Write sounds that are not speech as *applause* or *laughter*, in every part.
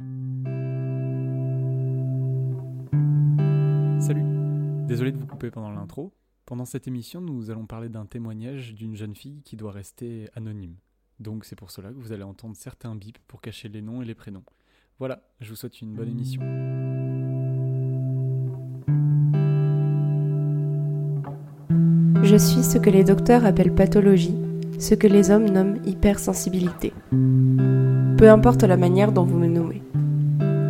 Salut Désolé de vous couper pendant l'intro. Pendant cette émission, nous allons parler d'un témoignage d'une jeune fille qui doit rester anonyme. Donc c'est pour cela que vous allez entendre certains bips pour cacher les noms et les prénoms. Voilà, je vous souhaite une bonne émission. Je suis ce que les docteurs appellent pathologie, ce que les hommes nomment hypersensibilité. Peu importe la manière dont vous me.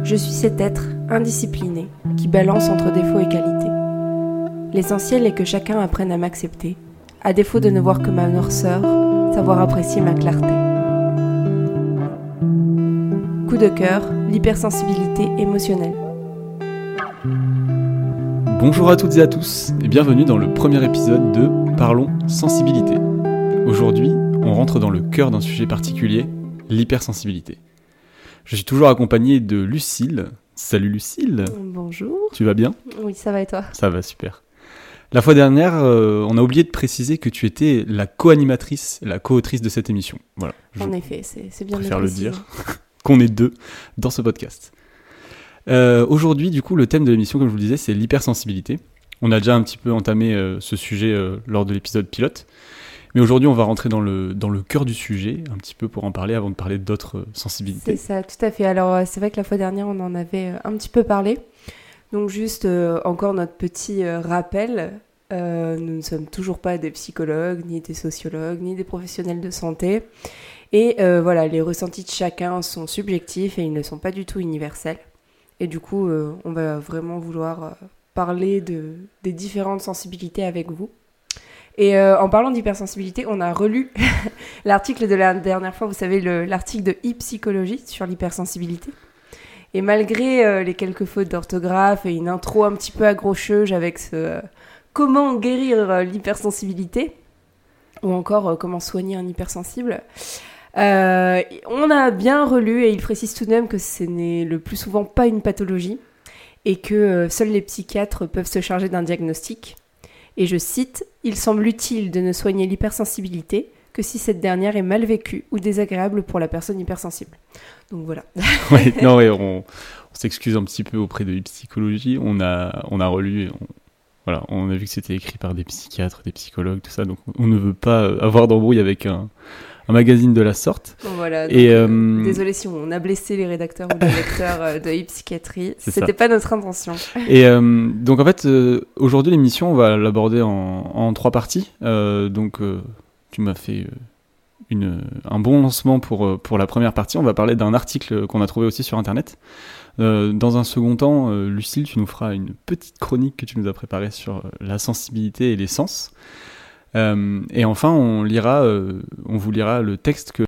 Je suis cet être indiscipliné qui balance entre défauts et qualités. L'essentiel est que chacun apprenne à m'accepter, à défaut de ne voir que ma noirceur, savoir apprécier ma clarté. Coup de cœur, l'hypersensibilité émotionnelle. Bonjour à toutes et à tous et bienvenue dans le premier épisode de Parlons sensibilité. Aujourd'hui, on rentre dans le cœur d'un sujet particulier, l'hypersensibilité. Je suis toujours accompagné de Lucille. Salut Lucille. Bonjour. Tu vas bien? Oui, ça va et toi? Ça va super. La fois dernière, euh, on a oublié de préciser que tu étais la co-animatrice, la co-autrice de cette émission. Voilà. Je En effet, c'est bien de préfère le dire. *laughs* qu'on est deux dans ce podcast. Euh, Aujourd'hui, du coup, le thème de l'émission, comme je vous le disais, c'est l'hypersensibilité. On a déjà un petit peu entamé euh, ce sujet lors de l'épisode pilote. Mais aujourd'hui, on va rentrer dans le, dans le cœur du sujet, un petit peu pour en parler avant de parler d'autres euh, C'est sensibilités. ça, tout à fait. Alors, euh, c'est vrai que la fois dernière, on en avait euh, un petit peu parlé. Donc, juste encore notre petit rappel. Nous ne sommes toujours pas des psychologues, ni des sociologues, ni des professionnels de santé. Et voilà, les ressentis de chacun sont subjectifs et ils ne sont pas du tout universels. Et du coup, on va vraiment vouloir parler de, des différentes sensibilités avec vous. Et euh, en parlant d'hypersensibilité, on a relu *laughs* l'article de la dernière fois, vous savez, le- l'article de e-psychologie sur l'hypersensibilité. Et malgré euh, les quelques fautes d'orthographe et une intro un petit peu accrocheuse avec ce euh, comment guérir l'hypersensibilité, ou encore comment soigner un hypersensible, on a bien relu et il précise tout de même que ce n'est le plus souvent pas une pathologie et que seuls les psychiatres peuvent se charger d'un diagnostic. Et je cite, Il semble utile de ne soigner l'hypersensibilité que si cette dernière est mal vécue ou désagréable pour la personne hypersensible. Donc voilà. *laughs* Ouais, non, on, s'excuse un petit peu auprès de psychologie. On a, on a relu, voilà, on a vu que c'était écrit par des psychiatres, des psychologues, tout ça. Donc, on ne veut pas avoir d'embrouille avec un, un magazine de la sorte. Voilà. Et, donc, euh, euh, Désolé si on a blessé les rédacteurs ou les lecteurs euh, de e-psychiatrie. C'était pas notre intention. *laughs* Et euh, donc en fait, euh, aujourd'hui l'émission, on va l'aborder en, en trois parties. Donc tu m'as fait une, un bon lancement pour, pour la première partie. On va parler d'un article qu'on a trouvé aussi sur Internet. Euh, dans un second temps, euh, Lucille, tu nous feras une petite chronique que tu nous as préparée sur la sensibilité et les sens. Euh, et enfin, on lira, euh, on vous lira le texte que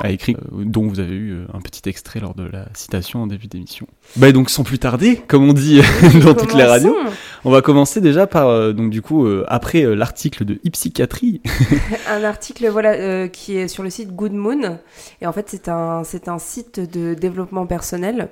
a écrit, euh, dont vous avez eu euh, un petit extrait lors de la citation en début d'émission. Bah donc sans plus tarder, comme on dit *laughs* dans toutes les radios, on va commencer déjà par euh, donc du coup après l'article de e-psychiatrie. *laughs* Un article voilà qui est sur le site Good Moon et en fait c'est un c'est un site de développement personnel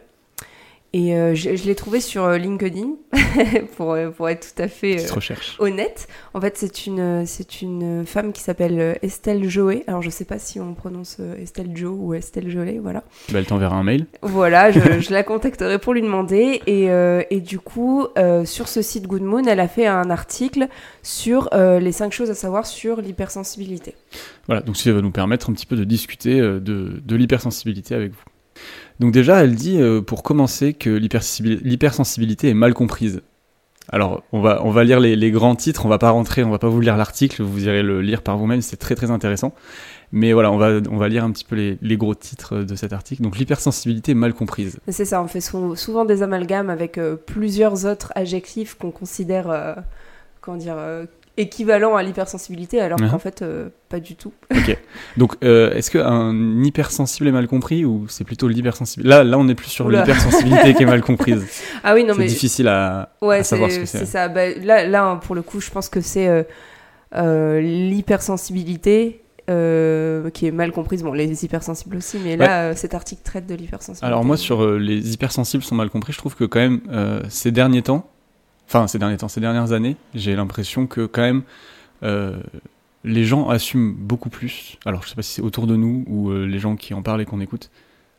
et euh, je, je l'ai trouvé sur euh, LinkedIn *laughs* pour euh, pour être tout à fait euh, honnête. En fait, c'est une, c'est une femme qui s'appelle Estelle Joé. Alors, je sais pas si on prononce Estelle Jo ou Estelle Joé, voilà. Bah, elle t'enverra un mail. Voilà, je, *laughs* je la contacterai pour lui demander. Et, euh, et du coup, sur ce site Good Moon, elle a fait un article sur les cinq choses à savoir sur l'hypersensibilité. Voilà, donc ça va nous permettre un petit peu de discuter de, de l'hypersensibilité avec vous. Donc déjà, elle dit euh, pour commencer que l'hypersensibil- l'hypersensibilité est mal comprise. Alors, on va, on va lire les, grands titres, on va pas rentrer, on va pas vous lire l'article, vous irez le lire par vous-même, c'est très très intéressant. Mais voilà, on va, on va lire un petit peu les, les gros titres de cet article. Donc l'hypersensibilité est mal comprise. C'est ça, on fait sou- souvent des amalgames avec euh, plusieurs autres adjectifs qu'on considère, euh, comment dire, équivalents à l'hypersensibilité, alors Mhm. qu'en fait, euh, pas du tout. *laughs* Donc, euh, est-ce qu'un hypersensible est mal compris ou c'est plutôt l'hypersensibilité? Là, là, on est plus sur l'hypersensibilité qui est mal comprise. *laughs* Ah oui, non C'est mais difficile à, Ouais, à savoir c'est ce que c'est c'est. ça. Bah, là, là, pour le coup, je pense que c'est euh, l'hypersensibilité qui est mal comprise. Bon, les hypersensibles aussi, mais là, cet article traite de l'hypersensibilité. Alors moi sur les hypersensibles sont mal compris, je trouve que quand même ces derniers temps, enfin ces derniers temps, ces dernières années, j'ai l'impression que quand même euh, les gens assument beaucoup plus. Alors je sais pas si c'est autour de nous ou euh, les gens qui en parlent et qu'on écoute,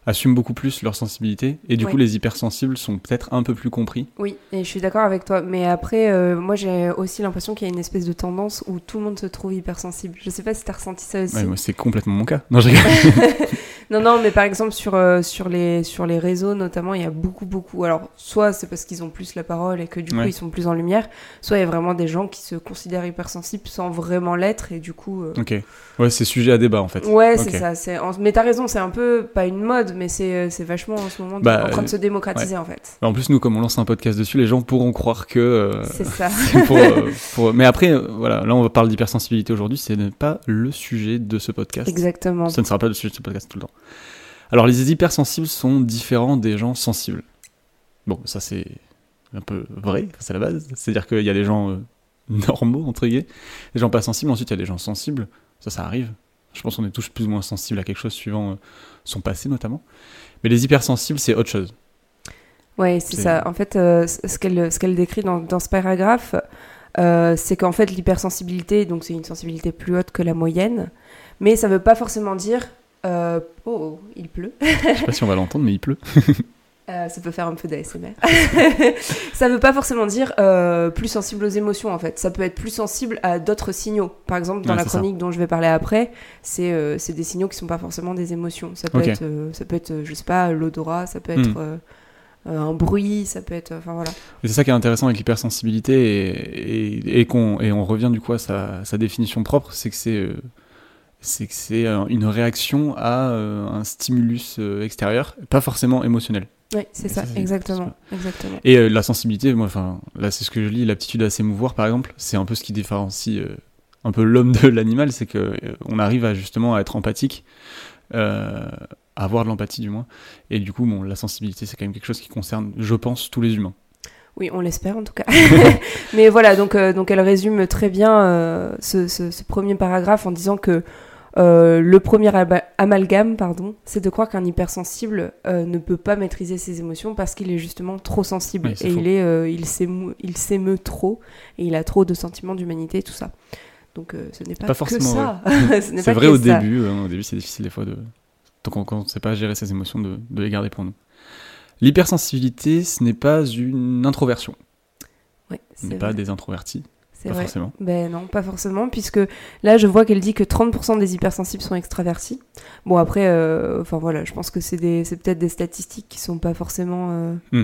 assument beaucoup plus leur sensibilité et du Ouais. coup les hypersensibles sont peut-être un peu plus compris. Oui, et je suis d'accord avec toi. Mais après, euh, moi, j'ai aussi l'impression qu'il y a une espèce de tendance où tout le monde se trouve hypersensible. Je sais pas si t'as ressenti ça aussi. Ouais, c'est complètement mon cas. Non, je rigole. *laughs* Non, non, mais par exemple, sur, euh, sur, les, sur les réseaux, notamment, il y a beaucoup, beaucoup. Alors, soit c'est parce qu'ils ont plus la parole et que du coup, Ouais. ils sont plus en lumière, soit il y a vraiment des gens qui se considèrent hypersensibles sans vraiment l'être, et du coup. euh, ok. Ouais, c'est sujet à débat en fait. Ouais, c'est ça. C'est... en- Mais t'as raison, c'est un peu, pas une mode, mais c'est, euh, vachement en ce moment Bah, en train de se démocratiser, en fait. En plus, nous, comme on lance un podcast dessus, les gens pourront croire que. euh, C'est ça. *laughs* c'est pour, pour- Mais après, voilà, là on parle d'hypersensibilité aujourd'hui, c'est pas le sujet de ce podcast. Exactement. Ça ne sera pas le sujet de ce podcast tout le temps. Alors, les hypersensibles sont différents des gens sensibles. Bon, ça c'est un peu vrai, c'est la base. C'est-à-dire qu'il y a des gens euh, normaux, entre guillemets, des gens pas sensibles, ensuite il y a des gens sensibles, ça, ça arrive. Je pense qu'on est tous plus ou moins sensibles à quelque chose suivant euh, son passé notamment. Mais les hypersensibles, c'est autre chose. Ouais, c'est ça. En fait, euh, ce qu'elle décrit dans, dans ce paragraphe, euh, c'est qu'en fait, l'hypersensibilité, donc c'est une sensibilité plus haute que la moyenne, mais ça veut pas forcément dire. Euh, oh, il pleut. Je sais pas si on va l'entendre, mais il pleut. *laughs* Euh, ça peut faire un peu d'ASMR. *laughs* ça veut pas forcément dire euh, plus sensible aux émotions en fait. Ça peut être plus sensible à d'autres signaux. Par exemple, dans Ouais, la ça. chronique dont je vais parler après, c'est des signaux qui sont pas forcément des émotions. Ça peut être, ça peut être, je sais pas, l'odorat, ça peut Hmm. être euh, un bruit, ça peut être, enfin voilà. C'est ça qui est intéressant avec l'hypersensibilité et, et, et qu'on, et on revient du coup à sa, sa définition propre, c'est que c'est, euh, c'est que c'est une réaction à euh, un stimulus euh, extérieur, pas forcément émotionnel. Oui, c'est ça, exactement, exactement. Et euh, la sensibilité, moi, enfin, là c'est ce que je lis, l'aptitude à s'émouvoir par exemple, c'est un peu ce qui différencie euh, un peu l'homme de l'animal, c'est que euh, on arrive à justement à être empathique, à avoir de l'empathie du moins, et du coup, bon, la sensibilité c'est quand même quelque chose qui concerne, je pense, tous les humains. Oui, on l'espère en tout cas. *laughs* Mais voilà, donc, donc elle résume très bien ce, ce- ce premier paragraphe en disant que euh, le premier amalgame, pardon, c'est de croire qu'un hypersensible euh, ne peut pas maîtriser ses émotions parce qu'il est justement trop sensible Oui, et faux. il est, euh, il s'émeut, trop et il a trop de sentiments d'humanité et tout ça. Donc euh, ce n'est pas, Pas que forcément ça. *laughs* C'est vrai au début. hein, au début, c'est difficile des fois de. Donc, on- quand on ne sait pas gérer ses émotions, de, de les garder pour nous. L'hypersensibilité, ce n'est pas une introversion. Ce c'est n'est pas des introvertis, C'est pas vrai. forcément. Ben non, pas forcément, puisque là, je vois qu'elle dit que 30% des hypersensibles sont extravertis. Bon, après, euh, enfin voilà, je pense que c'est peut-être des statistiques qui sont pas forcément. euh,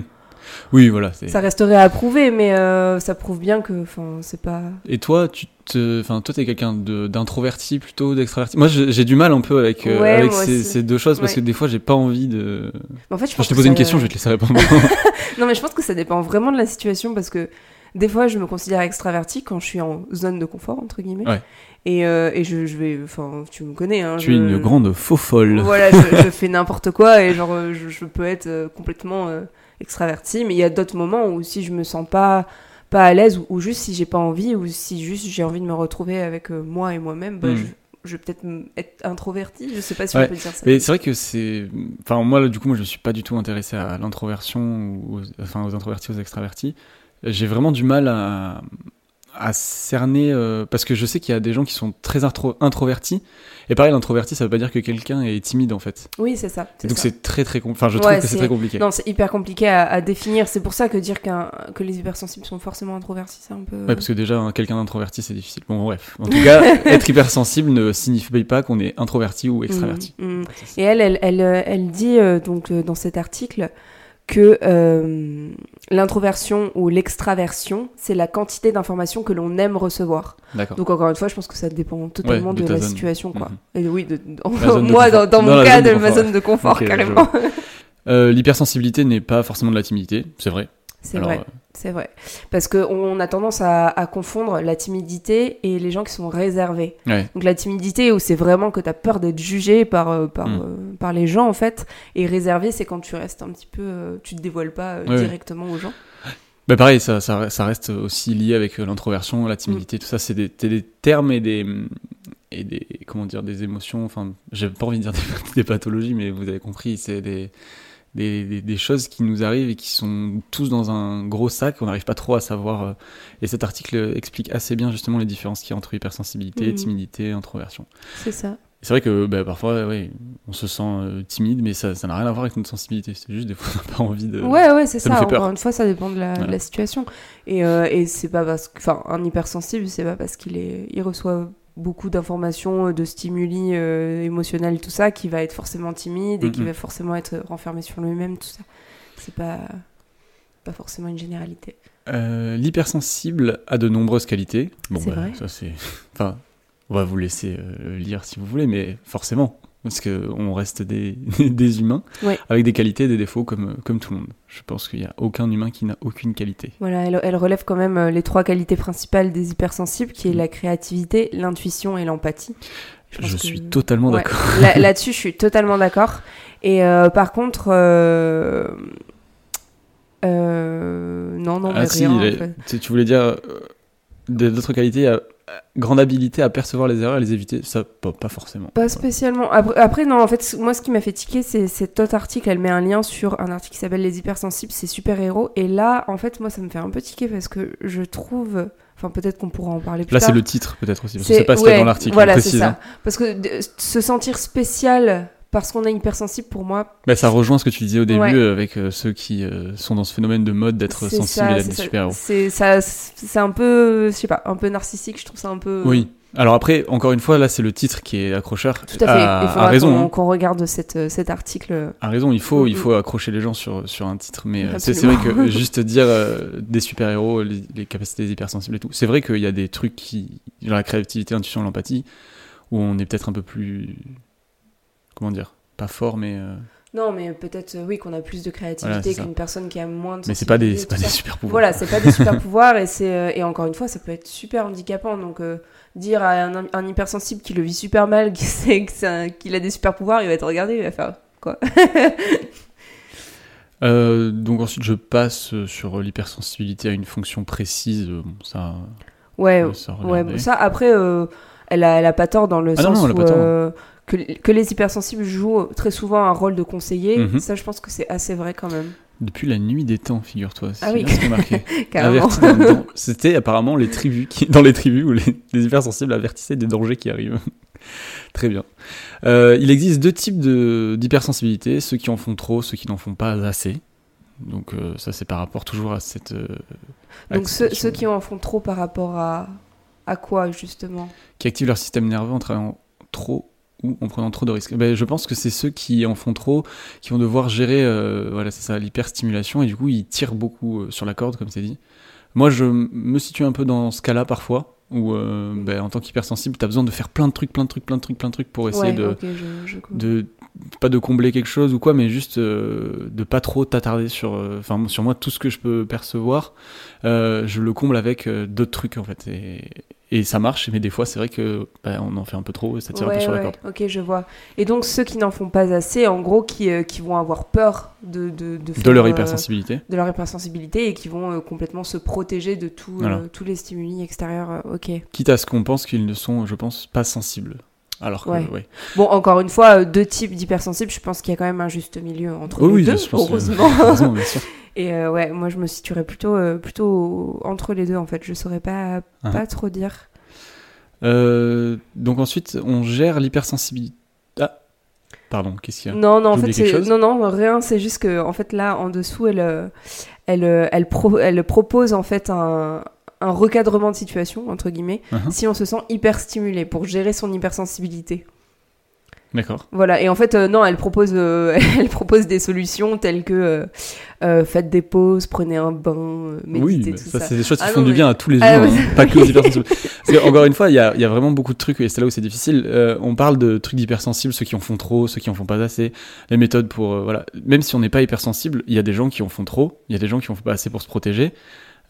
Oui, voilà. Ça resterait à prouver, mais euh, ça prouve bien que, enfin, c'est pas. Et toi, tu te, enfin, toi, t'es quelqu'un de- d'introverti plutôt d'extraverti? Moi, j'ai du mal un peu avec euh, Ouais, avec ces, deux choses parce Ouais. que des fois, j'ai pas envie de. Mais en fait, je Enfin, pense je t'ai que posé une ça- question, je vais te laisser répondre. *laughs* Non, mais je pense que ça dépend vraiment de la situation parce que des fois, je me considère extraverti quand je suis en zone de confort entre guillemets. Ouais. Et, euh, et je, je vais, enfin, tu me connais. Hein, tu es je- une grande faux folle. Voilà, je, *laughs* je fais n'importe quoi et genre euh, je, je peux être euh, complètement euh, extraverti, mais il y a d'autres moments où si je me sens pas pas à l'aise ou, ou juste si j'ai pas envie ou si juste j'ai envie de me retrouver avec euh, moi et moi-même, bah, Mm. je, je vais peut-être être introverti. Je sais pas si Ouais, on peut dire ça. Mais c'est vrai que c'est. Enfin, moi, là, du coup, moi, je suis pas du tout intéressé à l'introversion, ou aux... enfin, aux introvertis, aux extravertis. J'ai vraiment du mal à, à cerner. euh, Parce que je sais qu'il y a des gens qui sont très intro- introvertis. Et pareil, l'introverti, ça veut pas dire que quelqu'un est timide, en fait. Oui, c'est ça. Donc, c'est très, très. Enfin, je trouve que c'est très compliqué. Non, c'est hyper compliqué à, à définir. C'est pour ça que dire que les hypersensibles sont forcément introvertis, c'est un peu. Ouais, parce que déjà, hein, quelqu'un d'introverti, c'est difficile. Bon, bref. En tout cas, *laughs* être hypersensible ne signifie pas qu'on est introverti ou extraverti. Mm, mm. Et elle, elle, elle, elle dit euh, donc euh, dans cet article que euh, l'introversion ou l'extraversion, c'est la quantité d'informations que l'on aime recevoir. Donc encore une fois, je pense que ça dépend totalement Ouais, de de, ta la zone. situation, quoi. Mhm. Et oui, de, de moi, dans, mon cas, de ma zone de confort, carrément. Euh, L'hypersensibilité n'est pas forcément de la timidité, c'est vrai. C'est vrai. euh, C'est vrai. Parce qu'on a tendance à, à confondre la timidité et les gens qui sont réservés. ouais. Donc la timidité, où c'est vraiment que tu as peur d'être jugé par, euh, par, Mm. euh, par les gens, en fait. Et réservé, c'est quand tu restes un petit peu... euh, tu te dévoiles pas Ouais. directement aux gens. Bah pareil, ça, ça, ça reste aussi lié avec l'introversion, la timidité, Mm. tout ça, c'est des, termes et des, et des, comment dire, des émotions, enfin, j'ai pas envie de dire des, *laughs* des pathologies, mais vous avez compris, c'est des, des, des, des choses qui nous arrivent et qui sont tous dans un gros sac, on n'arrive pas trop à savoir. euh, et cet article explique assez bien justement les différences qu'il y a entre hypersensibilité, Mhm. timidité, introversion. C'est ça. c'est vrai que bah, parfois, ouais, on se sent euh, timide, mais ça ça n'a rien à voir avec notre sensibilité. C'est juste des fois, on n'a pas envie de. Ouais, ouais, c'est ça. Encore une fois, ça dépend de la, de Voilà. la situation. Et, euh, et c'est pas parce que. Enfin, un hypersensible, c'est pas parce qu'il est... il reçoit beaucoup d'informations, euh, de stimuli euh, émotionnels, tout ça, qu'il va être forcément timide et Mhm. va forcément être renfermé sur lui-même, tout ça. C'est pas. Pas forcément une généralité. Euh, L'hypersensible a de nombreuses qualités. Bon, bah, vrai. ça c'est. *laughs* Enfin, on va vous laisser euh, lire si vous voulez, mais forcément, parce que on reste des, *laughs* des humains Ouais. avec des qualités et des défauts comme, comme tout le monde. Je pense qu'il n'y a aucun humain qui n'a aucune qualité. Voilà, elle, elle relève quand même euh, les trois qualités principales des hypersensibles, qui est la créativité, l'intuition et l'empathie. Je, que- suis totalement Ouais. d'accord. Là- *laughs* Là-dessus, je suis totalement d'accord. Et euh, par contre, euh, euh, non, non, mais Ah si, rien. en les- fait. tu, voulais dire d'autres qualités, grande habilité à percevoir les erreurs et les éviter, ça pas, pas forcément. Pas spécialement. Après, après, non, en fait, moi, ce qui m'a fait tiquer, c'est cet autre article. Elle met un lien sur un article qui s'appelle Les hypersensibles, c'est super-héros. Et là, en fait, moi, ça me fait un peu tiquer parce que je trouve. Enfin, peut-être qu'on pourra en parler plus Là tard. c'est le titre peut-être aussi, parce que c'est pas ce qu'il y a dans l'article, Voilà, ça. hein. Parce que de- se sentir spécial parce qu'on est hypersensible, pour moi, Bah, ça rejoint ce que tu disais au début Ouais. avec euh, ceux qui euh, sont dans ce phénomène de mode d'être c'est sensibles ça, et d'être super-héros. C'est ça, c'est un peu, je sais pas, un peu narcissique. Je trouve ça un peu. Oui. Alors après, encore une fois, là c'est le titre qui est accrocheur. Tout à fait. À, Il faudra à raison. qu'on hein. qu'on regarde cette, cet article. À raison, il faut, il Mhm. faut accrocher les gens sur, sur un titre, mais euh, c'est vrai que juste dire euh, des super-héros, les, les capacités des hypersensibles et tout, c'est vrai qu'il y a des trucs qui, genre la créativité, l'intuition, l'empathie, où on est peut-être un peu plus, comment dire, pas fort, mais, euh, Non, mais peut-être, euh, oui, qu'on a plus de créativité qu'une personne qui a moins de mais c'est pas des, pas des ça. super-pouvoirs. Voilà, c'est pas des super *laughs* pouvoirs et c'est euh, et encore une fois, ça peut être super handicapant. Donc euh, dire à un, un hypersensible qui le vit super mal, *laughs* qui sait que c'est un- qu'il a des super pouvoirs, il va te regarder, il va faire quoi *laughs* Euh, donc ensuite, je passe sur l'hypersensibilité à une fonction précise. Bon, ça, Ouais, ça ouais. Ça après, euh, elle a, elle a pas tort dans le Ah non, sens non, elle a où pas tort. Que, que les hypersensibles jouent très souvent un rôle de conseiller. Mhm. Ça, je pense que c'est assez vrai quand même. Depuis la nuit des temps, figure-toi. Ah oui. *laughs* C'était apparemment les tribus qui, dans les tribus où les, les hypersensibles avertissaient des dangers qui arrivent. *laughs* Très bien. Euh, il existe deux types de- d'hypersensibilité, ceux qui en font trop, ceux qui n'en font pas assez. Donc euh, ça c'est par rapport toujours à cette... euh, Donc ceux, ceux qui en font trop par rapport à à quoi justement? Qui activent leur système nerveux en travaillant trop ou en prenant trop de risques. Ben, je pense que c'est ceux qui en font trop, qui vont devoir gérer, euh, voilà, c'est ça, l'hyperstimulation, et du coup, ils tirent beaucoup euh, sur la corde, comme c'est dit. Moi, je me situe un peu dans ce cas-là parfois, où, euh, ben, en tant qu'hypersensible, t'as besoin de faire plein de trucs, plein de trucs, plein de trucs, plein de trucs pour essayer Ouais, de, ok, je, je... de, pas de combler quelque chose ou quoi, mais juste euh, de pas trop t'attarder sur, euh, enfin, sur moi, tout ce que je peux percevoir, euh, je le comble avec d'autres trucs, en fait. Et, et ça marche, mais des fois, c'est vrai que ben, on en fait un peu trop et ça tire un peu Ouais, sur la corde. Ok, je vois. Et donc ceux qui n'en font pas assez, en gros, qui, euh, qui vont avoir peur de de, de, leur euh, hypersensibilité. de leur hypersensibilité et qui vont euh, complètement se protéger de tout, Voilà. tous les stimuli extérieurs. ok. Quitte à ce qu'on pense qu'ils ne sont, je pense, pas sensibles. Alors que, Ouais. ouais. Bon, encore une fois, euh, deux types d'hypersensibles. Je pense qu'il y a quand même un juste milieu entre Oui, les oui, deux, *laughs* heureusement. Bien sûr. Et euh, ouais, moi je me situerais plutôt euh, plutôt entre les deux en fait. Je saurais pas Ah. pas trop dire. Euh, donc ensuite, on gère l'hypersensibilité. Ah, pardon, qu'est-ce qu'il y a Non, non, en fait, c'est- non, non, rien. C'est juste que, en fait, là, en dessous, elle, euh, elle, euh, elle, pro- elle propose en fait un, un recadrement de situation entre guillemets Mhm. si on se sent hyper stimulé pour gérer son hypersensibilité. D'accord. Voilà. Et en fait, euh, non, elle propose, euh, *laughs* elle propose des solutions telles que euh, faites des pauses, prenez un bain, méditez Oui, tout ça, ça. c'est des choses qui Ah font non, du mais- bien à tous les Ah, ouais. hein, pas que aux *laughs* hypersensibles. Parce que, encore une fois, il y a, y a vraiment beaucoup de trucs, et c'est là où c'est difficile. On parle de trucs d'hypersensibles, ceux qui en font trop, ceux qui en font pas assez, les méthodes pour. voilà. Même si on n'est pas hypersensible, il y a des gens qui en font trop, il y a des gens qui en font pas assez pour se protéger.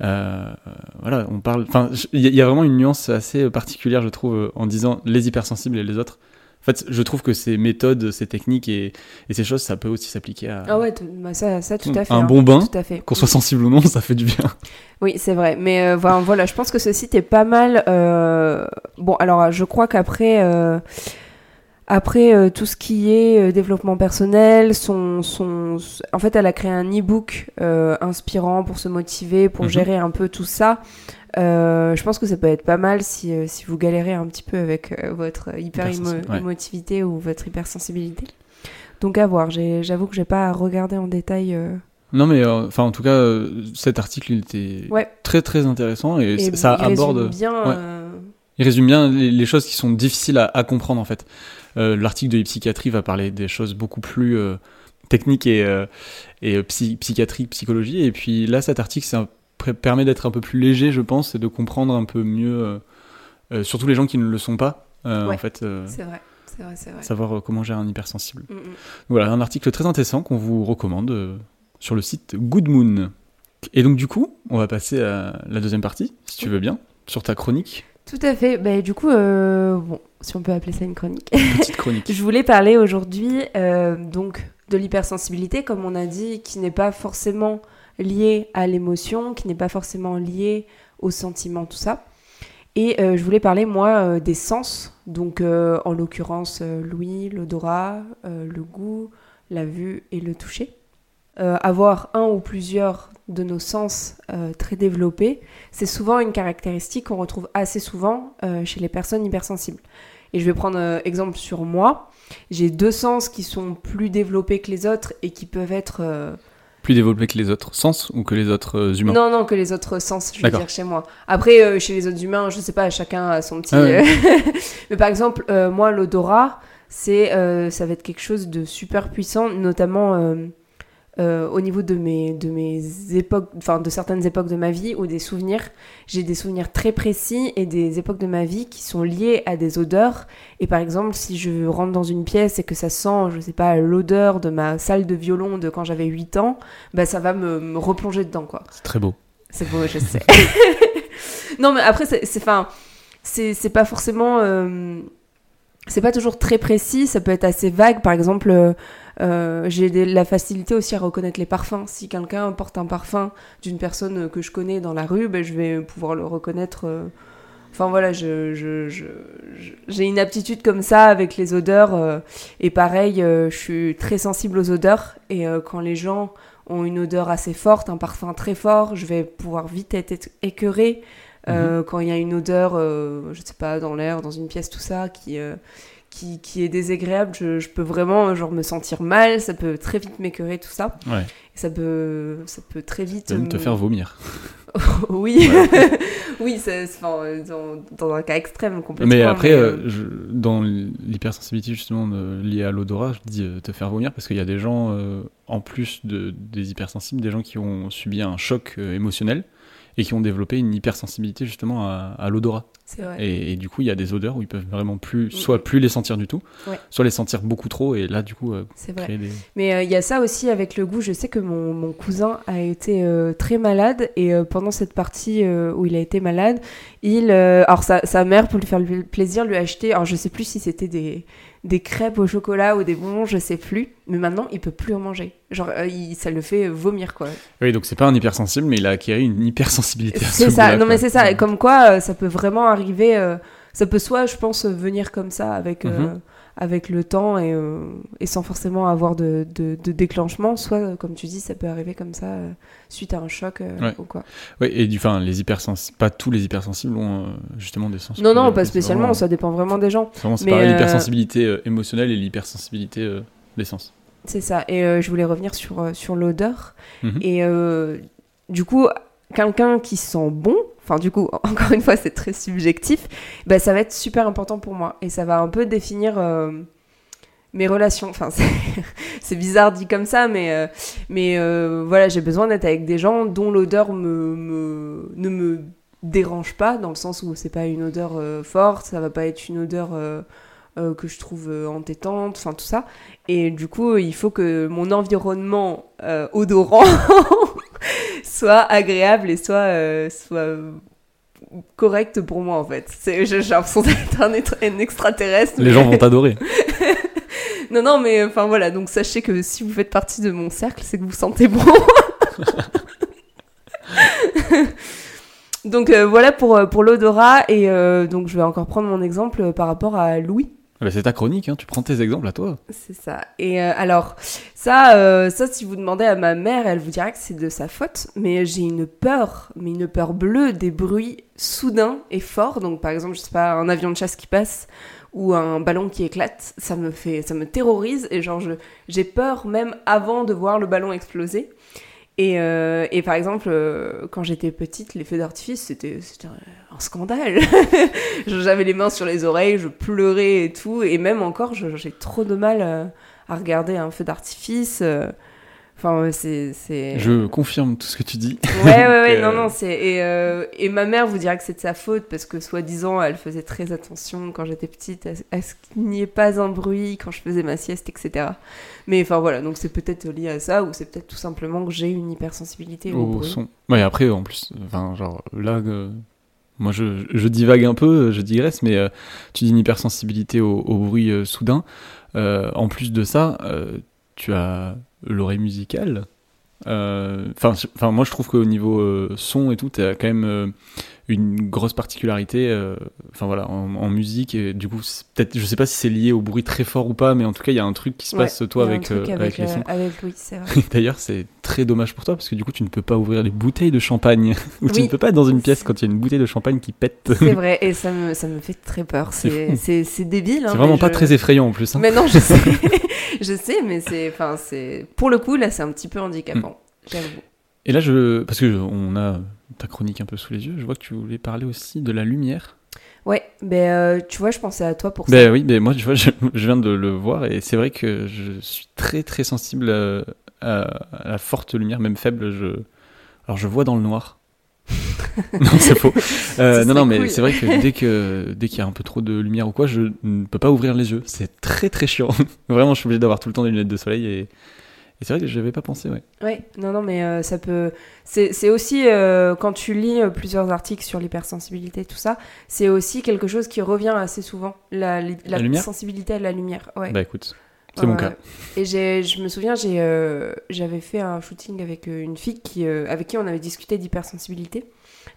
Euh, voilà, on parle. Enfin, il y, a- il y a vraiment une nuance assez particulière, je trouve, en disant les hypersensibles et les autres. En fait, je trouve que ces méthodes, ces techniques et, et ces choses, ça peut aussi s'appliquer à Ah ouais, t- bah ça, ça tout à fait. un hein. bon bain. Qu'on soit sensible ou non, ça fait du bien. Oui, c'est vrai. Mais euh, voilà, voilà, je pense que ce site est pas mal. euh, Bon, alors je crois qu'après, euh, Après, euh, tout ce qui est euh, développement personnel, son, son, en fait, elle a créé un e-book euh, inspirant pour se motiver, pour Mhm. gérer un peu tout ça. Euh, je pense que ça peut être pas mal si, euh, si vous galérez un petit peu avec euh, votre hyper Hypersensible, ouais. émotivité ou votre hypersensibilité. Donc à voir. J'avoue que j'ai pas regardé en détail. euh, Non, mais enfin, en tout cas, euh, cet article il était Ouais. très très intéressant et, et ça il résume aborde. bien. ouais. euh, Il résume bien les, les choses qui sont difficiles à, à comprendre en fait. Euh, L'article de psychiatrie va parler des choses beaucoup plus euh, techniques et, euh, et psy- psychiatriques, psychologie. Et puis là, cet article ça permet d'être un peu plus léger, je pense, et de comprendre un peu mieux, surtout les gens qui ne le sont pas, Ouais. en fait, c'est vrai, c'est vrai, c'est vrai. savoir comment gérer un hypersensible. Mm, mm. Voilà, un article très intéressant qu'on vous recommande euh, sur le site Good Moon. Et donc du coup, on va passer à la deuxième partie, si tu veux bien, sur ta chronique, Tout à fait. Bah, du coup, euh, bon, si on peut appeler ça une chronique. petite chronique. *laughs* Je voulais parler aujourd'hui euh, donc de l'hypersensibilité, comme on a dit, qui n'est pas forcément liée à l'émotion, qui n'est pas forcément liée aux sentiments, tout ça. Et euh, je voulais parler, moi, des sens. Donc, en l'occurrence, l'ouïe, l'odorat, le goût, la vue et le toucher. Euh, avoir un ou plusieurs de nos sens euh, très développés, c'est souvent une caractéristique qu'on retrouve assez souvent euh, chez les personnes hypersensibles. Et je vais prendre exemple sur moi. J'ai deux sens qui sont plus développés que les autres et qui peuvent être... Plus développé que les autres sens ou que les autres humains? Non, non, que les autres sens, je veux dire chez moi. Après, chez les autres humains, je sais pas, chacun a son petit... Ah ouais. *laughs* Mais par exemple, moi, l'odorat, c'est, ça va être quelque chose de super puissant, notamment euh, au niveau de mes, de mes époques, enfin de certaines époques de ma vie ou des souvenirs. J'ai des souvenirs très précis et des époques de ma vie qui sont liées à des odeurs. Et par exemple, si je rentre dans une pièce et que ça sent, je sais pas, l'odeur de ma salle de violon de quand j'avais 8 ans, bah ça va me, me replonger dedans, quoi. C'est très beau. C'est beau, je sais. *laughs* non, mais après, c'est, c'est, c'est pas forcément, euh, c'est pas toujours très précis. Ça peut être assez vague. Par exemple, euh, euh, j'ai la facilité aussi à reconnaître les parfums. Si quelqu'un porte un parfum d'une personne que je connais dans la rue, ben, je vais pouvoir le reconnaître. euh, Enfin voilà, j'ai une aptitude comme ça avec les odeurs. et pareil, je suis très sensible aux odeurs. Et quand les gens ont une odeur assez forte, un parfum très fort, je vais pouvoir vite être écœurée. Euh, Quand il y a une odeur, euh, je sais pas, dans l'air, dans une pièce, tout ça, qui, euh, qui, qui est désagréable, je, je peux vraiment genre, me sentir mal, ça peut très vite m'écœurer, tout ça. Ouais. Et ça peut, ça peut très vite... Même te me- faire vomir. *laughs* oui, *laughs* oui, euh, dans, dans un cas extrême complètement. Mais après, mais, euh, euh, je- dans l'hypersensibilité justement liée à l'odorat, je dis euh, te faire vomir parce qu'il y a des gens, euh, en plus de, des hypersensibles, des gens qui ont subi un choc euh, émotionnel et qui ont développé une hypersensibilité justement à, à l'odorat. Et, et du coup, il y a des odeurs où ils peuvent vraiment plus, Mm. soit plus les sentir du tout, Ouais. soit les sentir beaucoup trop et là, du coup, euh, C'est vrai. des. Mais euh, il y a ça aussi avec le goût. Je sais que mon, mon cousin a été euh, très malade et euh, pendant cette partie où il a été malade, il, alors sa, sa mère pour lui faire plaisir lui a acheté, alors je sais plus si c'était des des crêpes au chocolat ou des bonbons, je sais plus. Mais maintenant il peut plus en manger. Genre euh, il- ça le fait vomir quoi. Oui, donc c'est pas un hypersensible, mais il a acquis une hypersensibilité. ce C'est ça. Non mais c'est ça. Comme quoi euh, ça peut vraiment arriver. euh, ça peut soit je pense venir comme ça avec. euh, Mhm. Avec le temps et, euh, et sans forcément avoir de, de, de déclenchement, soit, comme tu dis, ça peut arriver comme ça, euh, suite à un choc euh, Ouais. ou quoi. Ouais, et du, enfin, les hypersensibles, pas tous les hypersensibles ont justement des sens. Non, non, pas spécialement, vraiment- ça dépend vraiment des gens. c'est vraiment euh, l'hypersensibilité émotionnelle et l'hypersensibilité des sens. C'est ça. Et euh, je voulais revenir sur, sur l'odeur. Mhm. Et euh, du coup, quelqu'un qui sent bon, enfin du coup, *laughs* encore une fois, c'est très subjectif, bah, ça va être super important pour moi. Et ça va un peu définir euh, mes relations. Enfin, *laughs* c'est- bizarre dit comme ça, mais, euh, mais euh, voilà, j'ai besoin d'être avec des gens dont l'odeur me, ne me dérange pas, dans le sens où c'est pas une odeur forte, ça va pas être une odeur... que je trouve entêtante, enfin tout ça. Et du coup, il faut que mon environnement odorant *laughs* soit agréable et soit, euh, soit correct pour moi en fait. C'est- J'ai l'impression d'être un, être- un extraterrestre. Les mais- gens vont t'adorer. *laughs* non, non, mais enfin voilà, donc sachez que si vous faites partie de mon cercle, c'est que vous sentez bon. *laughs* donc euh, voilà pour, euh, pour l'odorat, et euh, donc je vais encore prendre mon exemple par rapport à Louis. Ah bah, c'est ta chronique, hein, tu prends tes exemples à toi. C'est ça. Et euh, alors, ça, euh, ça, si vous demandez à ma mère, elle vous dira que c'est de sa faute. Mais j'ai une peur, mais une peur bleue des bruits soudains et forts. Donc, par exemple, je sais pas, un avion de chasse qui passe ou un ballon qui éclate, ça me fait, ça me terrorise. Et genre, j'ai peur même avant de voir le ballon exploser. Et, euh, et par exemple, euh, quand j'étais petite, les feux d'artifice, c'était un- scandale. *laughs* J'avais les mains sur les oreilles, je pleurais et tout. Et même encore, j'ai trop de mal euh, à regarder un feu d'artifice. Euh. Enfin, c'est. Je confirme tout ce que tu dis. Ouais, ouais, ouais, *laughs* Euh, non, non, c'est. Et, euh, et ma mère vous dirait que c'est de sa faute parce que, soi-disant, elle faisait très attention quand j'étais petite à, à ce qu'il n'y ait pas un bruit quand je faisais ma sieste, etc. Mais enfin, voilà, donc c'est peut-être lié à ça ou c'est peut-être tout simplement que j'ai une hypersensibilité au, bruit. son. Ouais, après, en plus, enfin, genre, là, euh, moi, je, je divague un peu, je digresse, mais euh, tu dis une hypersensibilité au, au bruit euh, soudain. Euh, en plus de ça, euh, tu as l'oreille musicale. Euh, Enfin, moi, je trouve qu'au niveau euh, son et tout, tu as quand même euh, une grosse particularité. euh, Enfin, voilà, en, en musique. Et du coup, peut-être, je sais pas si c'est lié au bruit très fort ou pas, mais en tout cas, il y a un truc qui se Ouais, passe, toi, un avec, euh, avec les euh, sons. avec Louis, c'est vrai. *laughs* D'ailleurs, c'est très dommage pour toi parce que du coup, tu ne peux pas ouvrir les bouteilles de champagne. *laughs* Ou tu ne peux pas être dans une pièce quand il y a une bouteille de champagne qui pète. C'est *laughs* vrai, et ça me, ça me fait très peur. C'est C'est c'est- débile. hein, c'est vraiment pas je- très effrayant en plus. hein. Mais non, je sais. je sais, mais c'est. Enfin, c'est. Pour le coup, là, c'est un petit peu handicapant. Mm. J'avoue. Et là, je parce que je- on a ta chronique un peu sous les yeux. Je vois que tu voulais parler aussi de la lumière. Ouais, ben euh, tu vois, je pensais à toi pour ça. Ben oui, ben moi, tu vois, *laughs* je, je viens de le voir et c'est vrai que je suis très très sensible euh, à, à la forte lumière, même faible. Je alors je vois dans le noir. *laughs* non, c'est faux. Euh, non, non, mais cool. c'est vrai que *laughs* dès que dès qu'il y a un peu trop de lumière ou quoi, je ne peux pas ouvrir les yeux. C'est très très chiant. Vraiment, je suis obligé d'avoir tout le temps des lunettes de soleil et, et c'est vrai que je n'avais pas pensé. Ouais. Ouais, non, non, mais euh, ça peut. C'est aussi, euh, quand tu lis euh, plusieurs articles sur l'hypersensibilité, tout ça, c'est aussi quelque chose qui revient assez souvent. La, la, sensibilité à la lumière. Ouais. Bah écoute, c'est mon cas. Et je me souviens, j'avais fait un shooting avec une fille qui, avec qui on avait discuté d'hypersensibilité.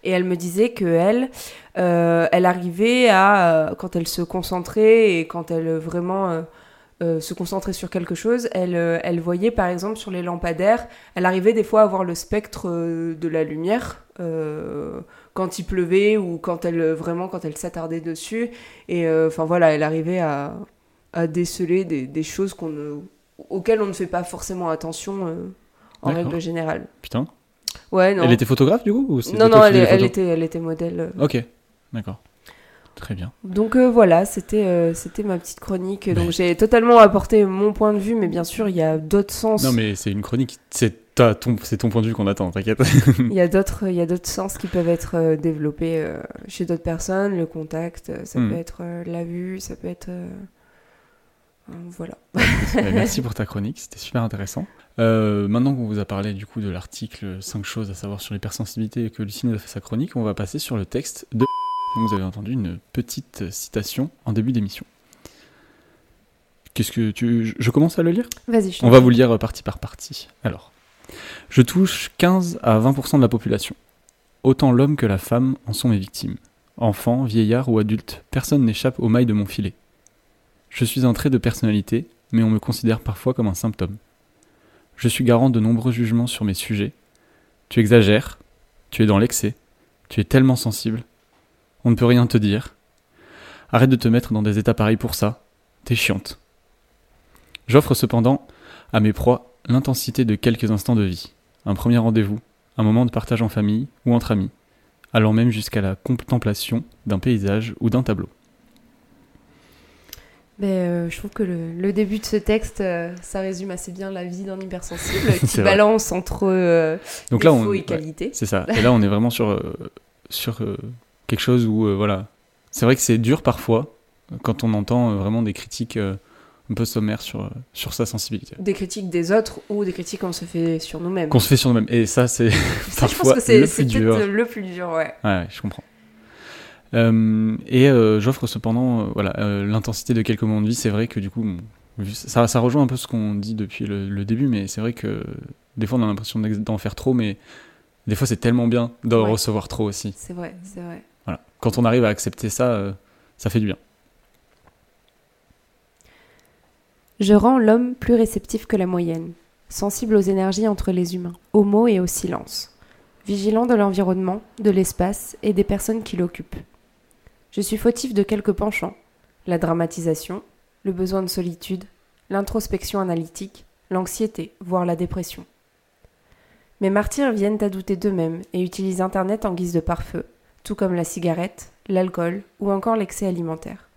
Et elle me disait que elle, elle arrivait à, quand elle se concentrait et quand elle vraiment euh, se concentrait sur quelque chose, elle, euh, elle voyait par exemple sur les lampadaires, elle arrivait des fois à voir le spectre euh, de la lumière. quand il pleuvait ou quand elle vraiment quand elle s'attardait dessus et enfin voilà elle arrivait à, à déceler des, des choses qu'on auxquelles on ne fait pas forcément attention en règle générale. Putain. Ouais, non. Elle était photographe du coup ou non, non, elle, était, elle était modèle. Ok, d'accord. Très bien. Donc euh, voilà, c'était euh, c'était ma petite chronique. Donc Mais- j'ai totalement apporté mon point de vue, mais bien sûr, il y a d'autres sens. Non mais c'est une chronique, c'est ton, c'est ton point de vue qu'on attend, t'inquiète. *laughs* Il y a d'autres il y a d'autres sens qui peuvent être euh, développés chez d'autres personnes. Le contact, ça Hmm. peut être la vue, ça peut être. voilà. Ouais, *laughs* merci pour ta chronique, c'était super intéressant. Euh, maintenant qu'on vous a parlé du coup de l'article 5 choses à savoir sur l'hypersensibilité et que Lucie nous a fait sa chronique, on va passer sur le texte de... Donc, Vous avez entendu une petite citation en début d'émission. Qu'est-ce que tu... Je commence à le lire? Vas-y, je On va vous lire partie par partie. Alors, je touche 15 à 20% de la population. Autant l'homme que la femme en sont mes victimes. Enfants, vieillards ou adultes, personne n'échappe aux mailles de mon filet. Je suis un trait de personnalité, mais on me considère parfois comme un symptôme. Je suis garant de nombreux jugements sur mes sujets. Tu exagères, tu es dans l'excès, tu es tellement sensible. On ne peut rien te dire. Arrête de te mettre dans des états pareils pour ça. T'es chiante. J'offre cependant à mes proies l'intensité de quelques instants de vie, un premier rendez-vous, un moment de partage en famille ou entre amis, allant même jusqu'à la contemplation d'un paysage ou d'un tableau. Mais, euh, je trouve que le, le début de ce texte, euh, ça résume assez bien la vie d'un hypersensible *laughs* qui vrai. balance entre euh, Donc là, défauts on, et ouais, qualités. c'est ça. Et là, on est vraiment sur, euh, sur quelque chose où, euh, voilà, c'est vrai que c'est dur parfois quand on entend euh, vraiment des critiques euh, un peu sommaires sur, euh, sur sa sensibilité. Des critiques des autres ou des critiques qu'on se fait sur nous-mêmes. Qu'on se fait sur nous-mêmes. Et ça, c'est *laughs* je *laughs* pense que c'est le plus dur. le plus dur, ouais. Ouais, je comprends. Euh, et euh, j'offre cependant euh, voilà euh, l'intensité de quelques moments de vie. C'est vrai que du coup, ça, ça rejoint un peu ce qu'on dit depuis le, le début, mais c'est vrai que des fois on a l'impression d'en faire trop, mais des fois c'est tellement bien d'en Ouais. recevoir trop aussi. C'est vrai, c'est vrai. Quand on arrive à accepter ça, euh, ça fait du bien. Je rends l'homme plus réceptif que la moyenne, sensible aux énergies entre les humains, aux mots et au silence, vigilant de l'environnement, de l'espace et des personnes qui l'occupent. Je suis fautif de quelques penchants, la dramatisation, le besoin de solitude, l'introspection analytique, l'anxiété, voire la dépression. Mes martyrs viennent à douter d'eux-mêmes et utilisent Internet en guise de pare-feu, tout comme la cigarette, l'alcool ou encore l'excès alimentaire.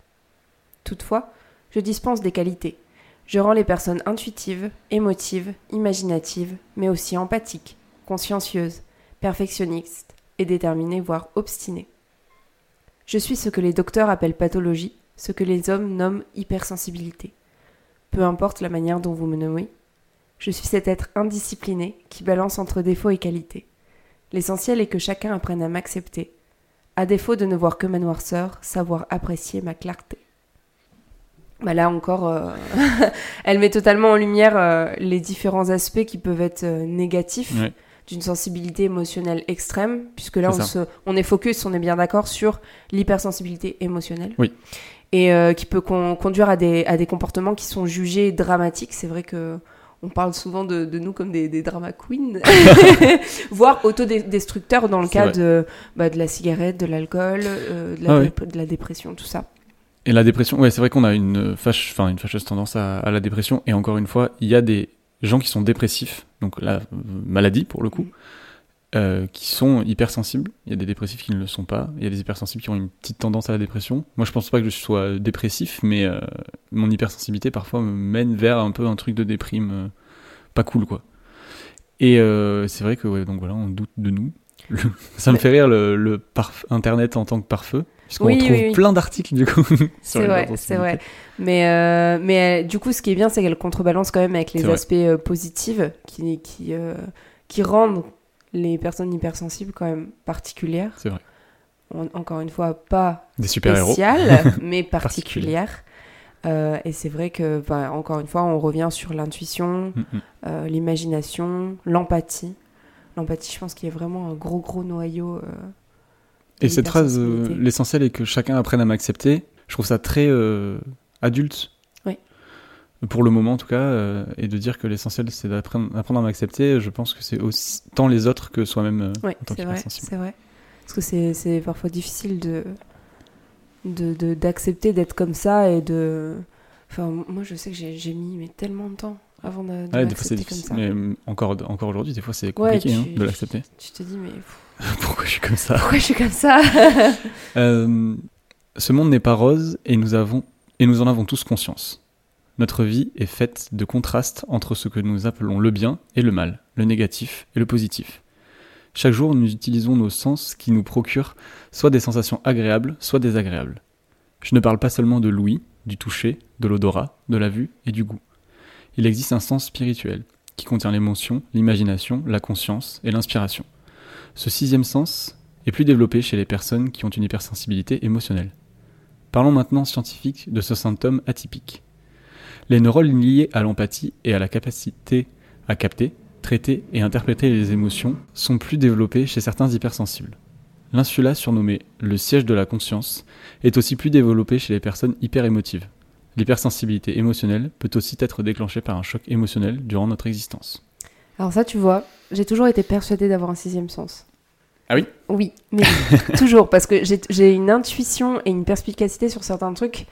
Toutefois, je dispense des qualités. Je rends les personnes intuitives, émotives, imaginatives, mais aussi empathiques, consciencieuses, perfectionnistes et déterminées, voire obstinées. Je suis ce que les docteurs appellent pathologie, ce que les hommes nomment hypersensibilité. Peu importe la manière dont vous me nommez, je suis cet être indiscipliné qui balance entre défauts et qualités. L'essentiel est que chacun apprenne à m'accepter, à défaut de ne voir que ma noirceur, savoir apprécier ma clarté. Bah là encore, euh, *laughs* elle met totalement en lumière euh, les différents aspects qui peuvent être euh, négatifs d'une sensibilité émotionnelle extrême, puisque là on, se, on, est focus, on est bien d'accord sur l'hypersensibilité émotionnelle. Oui. Et qui peut conduire à des, à des comportements qui sont jugés dramatiques. C'est vrai que on parle souvent de, nous comme des, des drama queens, *laughs* voire autodestructeurs dans le cas de, bah, de la cigarette, de l'alcool, euh, ah de, la dépression, tout ça. Et la dépression, ouais, c'est vrai qu'on a une, fâche, une fâcheuse tendance à, la dépression. Et encore une fois, il y a des gens qui sont dépressifs, donc la maladie pour le coup, mm. Euh, qui sont hypersensibles. Il y a des dépressifs qui ne le sont pas. Il y a des hypersensibles qui ont une petite tendance à la dépression. Moi, je pense pas que je sois dépressif, mais euh, mon hypersensibilité parfois me mène vers un peu un truc de déprime euh, pas cool, quoi. Et c'est vrai que, ouais, donc voilà, on doute de nous. *laughs* Ça me fait rire le, le Internet en tant que pare-feu. Puisqu'on trouve plein d'articles du coup. *laughs* c'est vrai, c'est vrai. Mais, mais du coup, ce qui est bien, c'est qu'elle contrebalance quand même avec les aspects positifs qui, qui, qui rendent les personnes hypersensibles quand même particulières. C'est vrai. encore une fois, pas des super-héros, *laughs* mais particulières. Euh, et c'est vrai que, bah, encore une fois, on revient sur l'intuition, mm, mm. euh, l'imagination, l'empathie. L'empathie, je pense qu'il y a vraiment un gros, gros noyau. Euh, et cette phrase, l'essentiel est que chacun apprenne à m'accepter. Je trouve ça très adulte pour le moment en tout cas, euh, et de dire que l'essentiel c'est d'apprendre à m'accepter, je pense que c'est aussi tant les autres que soi-même euh, oui, c'est vrai, c'est vrai. Parce que c'est parfois difficile de d'accepter de, d'être comme ça et de... Enfin, moi je sais que j'ai mis mais tellement de temps avant de, de ouais, des fois c'est difficile, mais encore, encore aujourd'hui, des fois c'est compliqué hein, de l'accepter. Tu te dis mais... *laughs* Pourquoi je suis comme ça? Pourquoi je suis comme ça? Euh, Ce monde n'est pas rose et nous, avons, et nous en avons tous conscience. Notre vie est faite de contrastes entre ce que nous appelons le bien et le mal, le négatif et le positif. Chaque jour, nous utilisons nos sens qui nous procurent soit des sensations agréables, soit désagréables. Je ne parle pas seulement de l'ouïe, du toucher, de l'odorat, de la vue et du goût. Il existe un sens spirituel, qui contient l'émotion, l'imagination, la conscience et l'inspiration. Ce sixième sens est plus développé chez les personnes qui ont une hypersensibilité émotionnelle. Parlons maintenant scientifique de ce symptôme atypique. Les neurones liés à l'empathie et à la capacité à capter, traiter et interpréter les émotions sont plus développés chez certains hypersensibles. L'insula, surnommé le siège de la conscience, est aussi plus développé chez les personnes hyperémotives. L'hypersensibilité émotionnelle peut aussi être déclenchée par un choc émotionnel durant notre existence. Alors ça, tu vois, j'ai toujours été persuadée d'avoir un sixième sens. Ah oui? Oui, mais *laughs* toujours, parce que j'ai une intuition et une perspicacité sur certains trucs,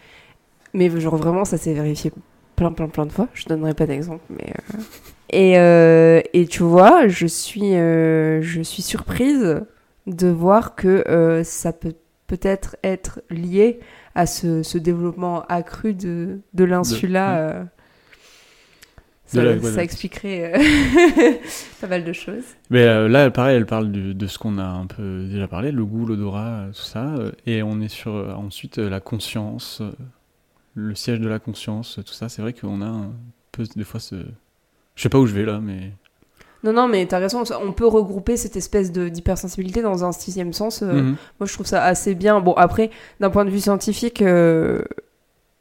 mais genre vraiment, ça s'est vérifié plein, plein, plein de fois. Je donnerai pas d'exemple, mais. Euh. Et, euh, et, tu vois, je suis, euh, je suis surprise de voir que ça peut peut-être être lié à ce, ce développement accru de, de l'insula. Ça, ça, expliquerait *laughs* pas mal de choses. Mais là, pareil, elle parle de, de ce qu'on a un peu déjà parlé, le goût, l'odorat, tout ça. et on est sur ensuite la conscience, le siège de la conscience, tout ça, c'est vrai qu'on a un peu des fois ce... Je sais pas où je vais là, mais... Non, non, mais t'as raison, on peut regrouper cette espèce d'hypersensibilité dans un sixième sens. Euh, mhm. Moi, je trouve ça assez bien. Bon, après, d'un point de vue scientifique, euh,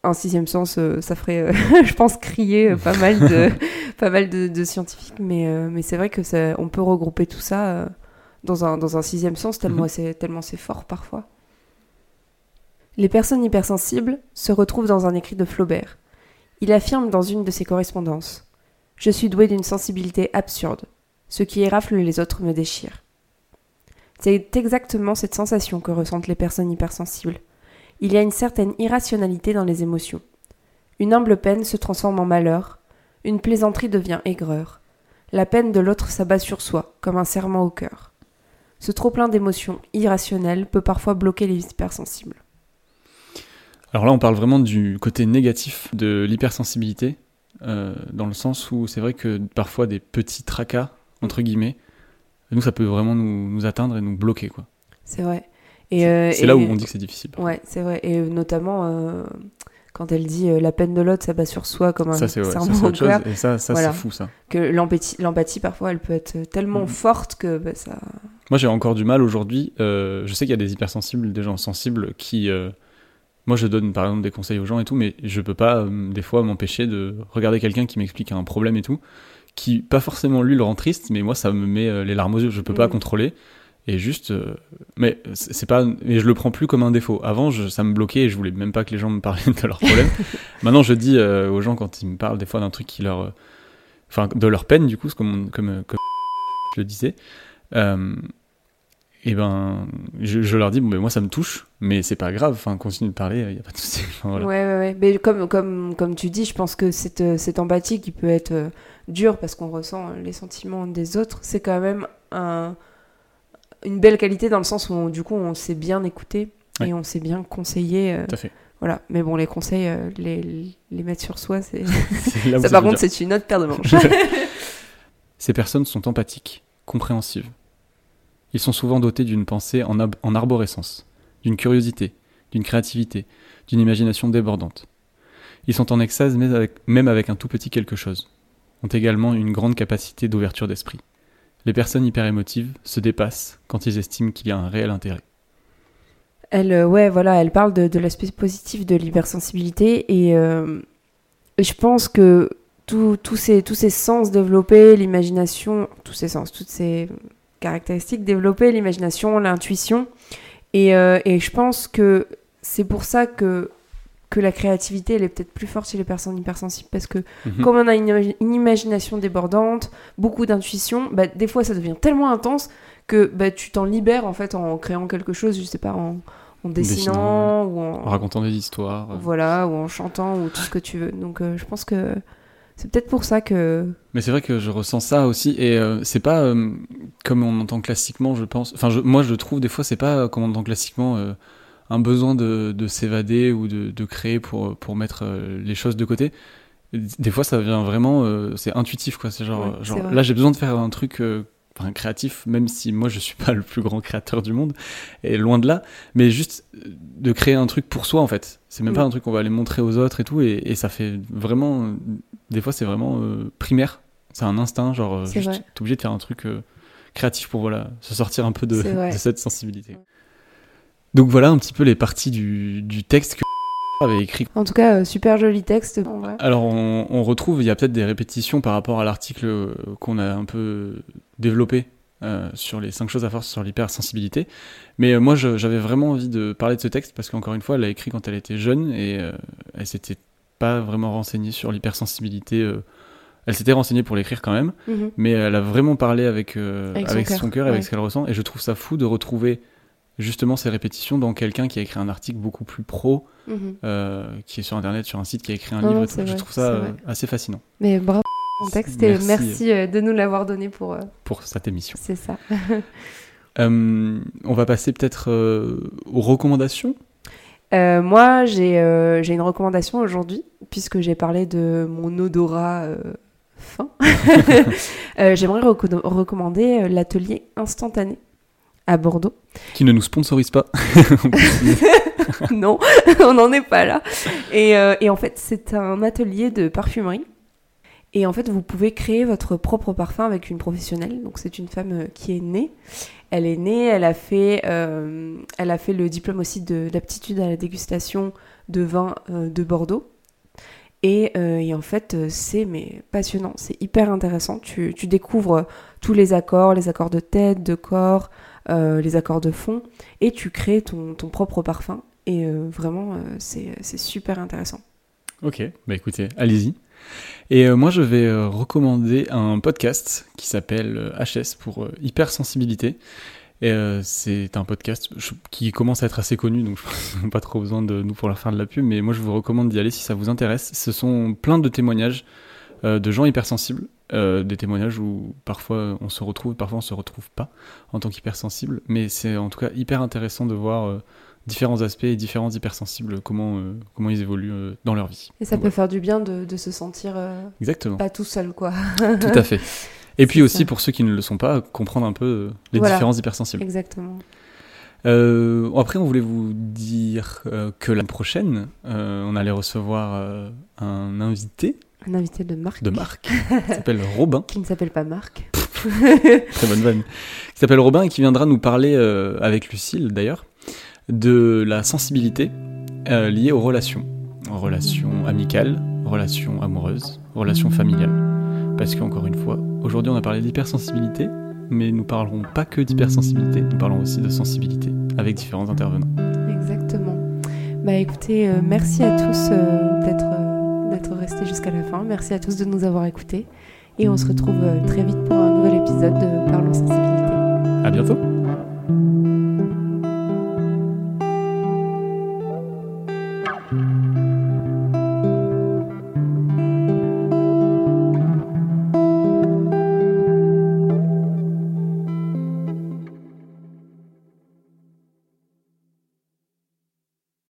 un sixième sens, euh, ça ferait, *laughs* je pense, crier pas mal de, *laughs* pas mal de, scientifiques. Mais, mais c'est vrai que ça, on peut regrouper tout ça dans, un, dans un sixième sens, tellement mhm. tellement c'est fort parfois. Les personnes hypersensibles se retrouvent dans un écrit de Flaubert. Il affirme dans une de ses correspondances Je suis doué d'une sensibilité absurde. Ce qui érafle les autres me déchire. C'est exactement cette sensation que ressentent les personnes hypersensibles. Il y a une certaine irrationalité dans les émotions. Une humble peine se transforme en malheur, une plaisanterie devient aigreur. La peine de l'autre s'abat sur soi, comme un serment au cœur. Ce trop-plein d'émotions irrationnelles peut parfois bloquer les hypersensibles. Alors là, on parle vraiment du côté négatif de l'hypersensibilité, euh, dans le sens où c'est vrai que parfois des petits tracas, entre guillemets, nous, ça peut vraiment nous, nous atteindre et nous bloquer. quoi. C'est vrai. Et euh, c'est là où on dit que c'est difficile. Ouais, c'est vrai. Et notamment, euh, quand elle dit euh, la peine de l'autre ça bat sur soi comme un ça, c'est, serment *laughs* autre chose, et ça, ça c'est fou ça que l'empathie, l'empathie parfois elle peut être tellement mm. forte que bah, ça moi j'ai encore du mal aujourd'hui euh, je sais qu'il y a des hypersensibles des gens sensibles qui euh, moi je donne par exemple des conseils aux gens et tout mais je peux pas des fois m'empêcher de regarder quelqu'un qui m'explique un problème et tout qui pas forcément lui le rend triste mais moi ça me met les larmes aux yeux. Je peux pas contrôler. Et juste euh, mais c'est pas mais je le prends plus comme un défaut. Avant je, ça me bloquait et je voulais même pas que les gens me parlent *laughs* de leurs problèmes. *laughs* Maintenant je dis euh, aux gens quand ils me parlent des fois d'un truc qui leur euh, enfin de leur peine du coup comme comme, comme je le disais et ben je, je, leur dis bon mais moi ça me touche mais c'est pas grave enfin continue de parler il y a pas de souci *laughs* ouais, ouais ouais mais comme comme comme tu dis je pense que cette cette empathie qui peut être dure parce qu'on ressent les sentiments des autres c'est quand même un une belle qualité dans le sens où du coup on s'est bien écouté et on s'est bien conseillé. Euh, Tout à fait. Voilà, mais bon, les conseils, euh, les, les mettre sur soi, c'est. *laughs* *laughs* ça, par contre, c'est une autre paire de manches. Ces personnes sont empathiques, compréhensives. Ils sont souvent dotés d'une pensée en, en arborescence, d'une curiosité, d'une créativité, d'une imagination débordante. Ils sont en extase même avec un tout petit quelque chose, ont également une grande capacité d'ouverture d'esprit. Les personnes hyper émotives se dépassent quand ils estiment qu'il y a un réel intérêt. Elle, euh, ouais, voilà, elle parle de, l'aspect positif de l'hypersensibilité euh, et, je pense que tous ces, tous ces sens développés, l'imagination, tous ces sens, toutes ces caractéristiques développées, l'imagination, l'intuition, et, euh, et je pense que c'est pour ça que que la créativité, elle est peut-être plus forte chez les personnes hypersensibles parce que mhm. comme on a une, imagination débordante, beaucoup d'intuition, bah, des fois ça devient tellement intense que bah, tu t'en libères en fait en créant quelque chose, je sais pas, en, dessinant, ou en... racontant des histoires. Voilà, ou en chantant ou tout ce que tu veux. Donc euh, je pense que c'est peut-être pour ça que. Mais c'est vrai que je ressens ça aussi et euh, c'est pas euh, comme on entend classiquement, je pense. Enfin, moi je trouve des fois c'est pas comme on entend classiquement un besoin de, s'évader ou de, créer pour, pour mettre euh, les choses de côté. Des fois, ça vient vraiment, euh, c'est intuitif, quoi. C'est genre, là, j'ai besoin de faire un truc euh, créatif, même si moi, je suis *laughs* pas le plus grand créateur du monde, et loin de là, mais juste de créer un truc pour soi, en fait. C'est même pas un truc qu'on va aller montrer aux autres et tout, et, ça fait vraiment, des fois, c'est vraiment primaire. C'est un instinct, genre, tu es obligé de faire un truc créatif pour, voilà, se sortir un peu de, de cette sensibilité. Donc voilà un petit peu les parties du, du texte que *laughs* avait écrit. En tout cas, euh, super joli texte. Alors on, on, retrouve, il y a peut-être des répétitions par rapport à l'article euh, qu'on a un peu développé euh, sur les 5 choses à faire sur l'hypersensibilité. Mais moi j'avais vraiment envie de parler de ce texte parce qu'encore une fois, elle l'a écrit quand elle était jeune et elle s'était pas vraiment renseignée sur l'hypersensibilité. elle s'était renseignée pour l'écrire quand même, mhm. mais elle a vraiment parlé avec, avec, son cœur, et avec ce qu'elle ressent. Et je trouve ça fou de retrouver justement ces répétitions dans quelqu'un qui a écrit un article beaucoup plus pro, mhm. euh, qui est sur internet, sur un site, qui a écrit un livre. je trouve ça euh, assez fascinant. Mais bravo pour texte et merci, euh, de nous l'avoir donné pour, pour cette émission. C'est ça. on va passer peut-être aux recommandations. Moi, j'ai une recommandation aujourd'hui, puisque j'ai parlé de mon odorat fin. *laughs* J'aimerais recommander l'atelier instantané à Bordeaux. Qui ne nous sponsorise pas. *laughs* *laughs* non, on n'en est pas là. Et, euh, et en fait, c'est un atelier de parfumerie. Et en fait, vous pouvez créer votre propre parfum avec une professionnelle. Donc, c'est une femme euh, qui est née. Elle est née, elle a fait, euh, elle a fait le diplôme aussi d'aptitude à la dégustation de vin de Bordeaux. Et, en fait, c'est passionnant, c'est hyper intéressant. Tu, tu, découvres tous les accords, les accords de tête, de corps, euh, les accords de fond, et tu crées ton, ton propre parfum. Et euh, vraiment, euh, c'est super intéressant. Ok, bah écoutez, allez-y. Et euh, moi, je vais euh, recommander un podcast qui s'appelle HS pour hypersensibilité. Et c'est un podcast qui commence à être assez connu, donc je pense *laughs* pas trop besoin de nous pour leur faire de la pub, mais moi je vous recommande d'y aller si ça vous intéresse. Ce sont plein de témoignages de gens hypersensibles, des témoignages où parfois on se retrouve, parfois on se retrouve pas en tant qu'hypersensible, mais c'est en tout cas hyper intéressant de voir différents aspects et différents hypersensibles, comment, euh, comment ils évoluent euh, dans leur vie. Et ça peut faire du bien de, de se sentir euh, Exactement. pas tout seul, quoi. *laughs* tout à fait. *laughs* Et puis aussi, pour ceux qui ne le sont pas, comprendre un peu les différents hypersensibles. Exactement. après, on voulait vous dire que la prochaine, on allait recevoir un invité. Un invité de marque. De marque. *laughs* qui s'appelle Robin. Qui ne s'appelle pas Marc. Très bonne vanne. Qui s'appelle Robin et qui viendra nous parler, avec Lucille d'ailleurs, de la sensibilité euh, liée aux relations. Relations amicales, relations amoureuses, relations familiales. Parce qu'encore une fois, aujourd'hui on a parlé d'hypersensibilité, mais nous parlerons pas que d'hypersensibilité, nous parlons aussi de sensibilité avec différents intervenants. Exactement. Bah écoutez, euh, merci à tous euh, d'être d'être restés jusqu'à la fin. Merci à tous de nous avoir écoutés. Et on se retrouve très vite pour un nouvel épisode de Parlons Sensibilité. À bientôt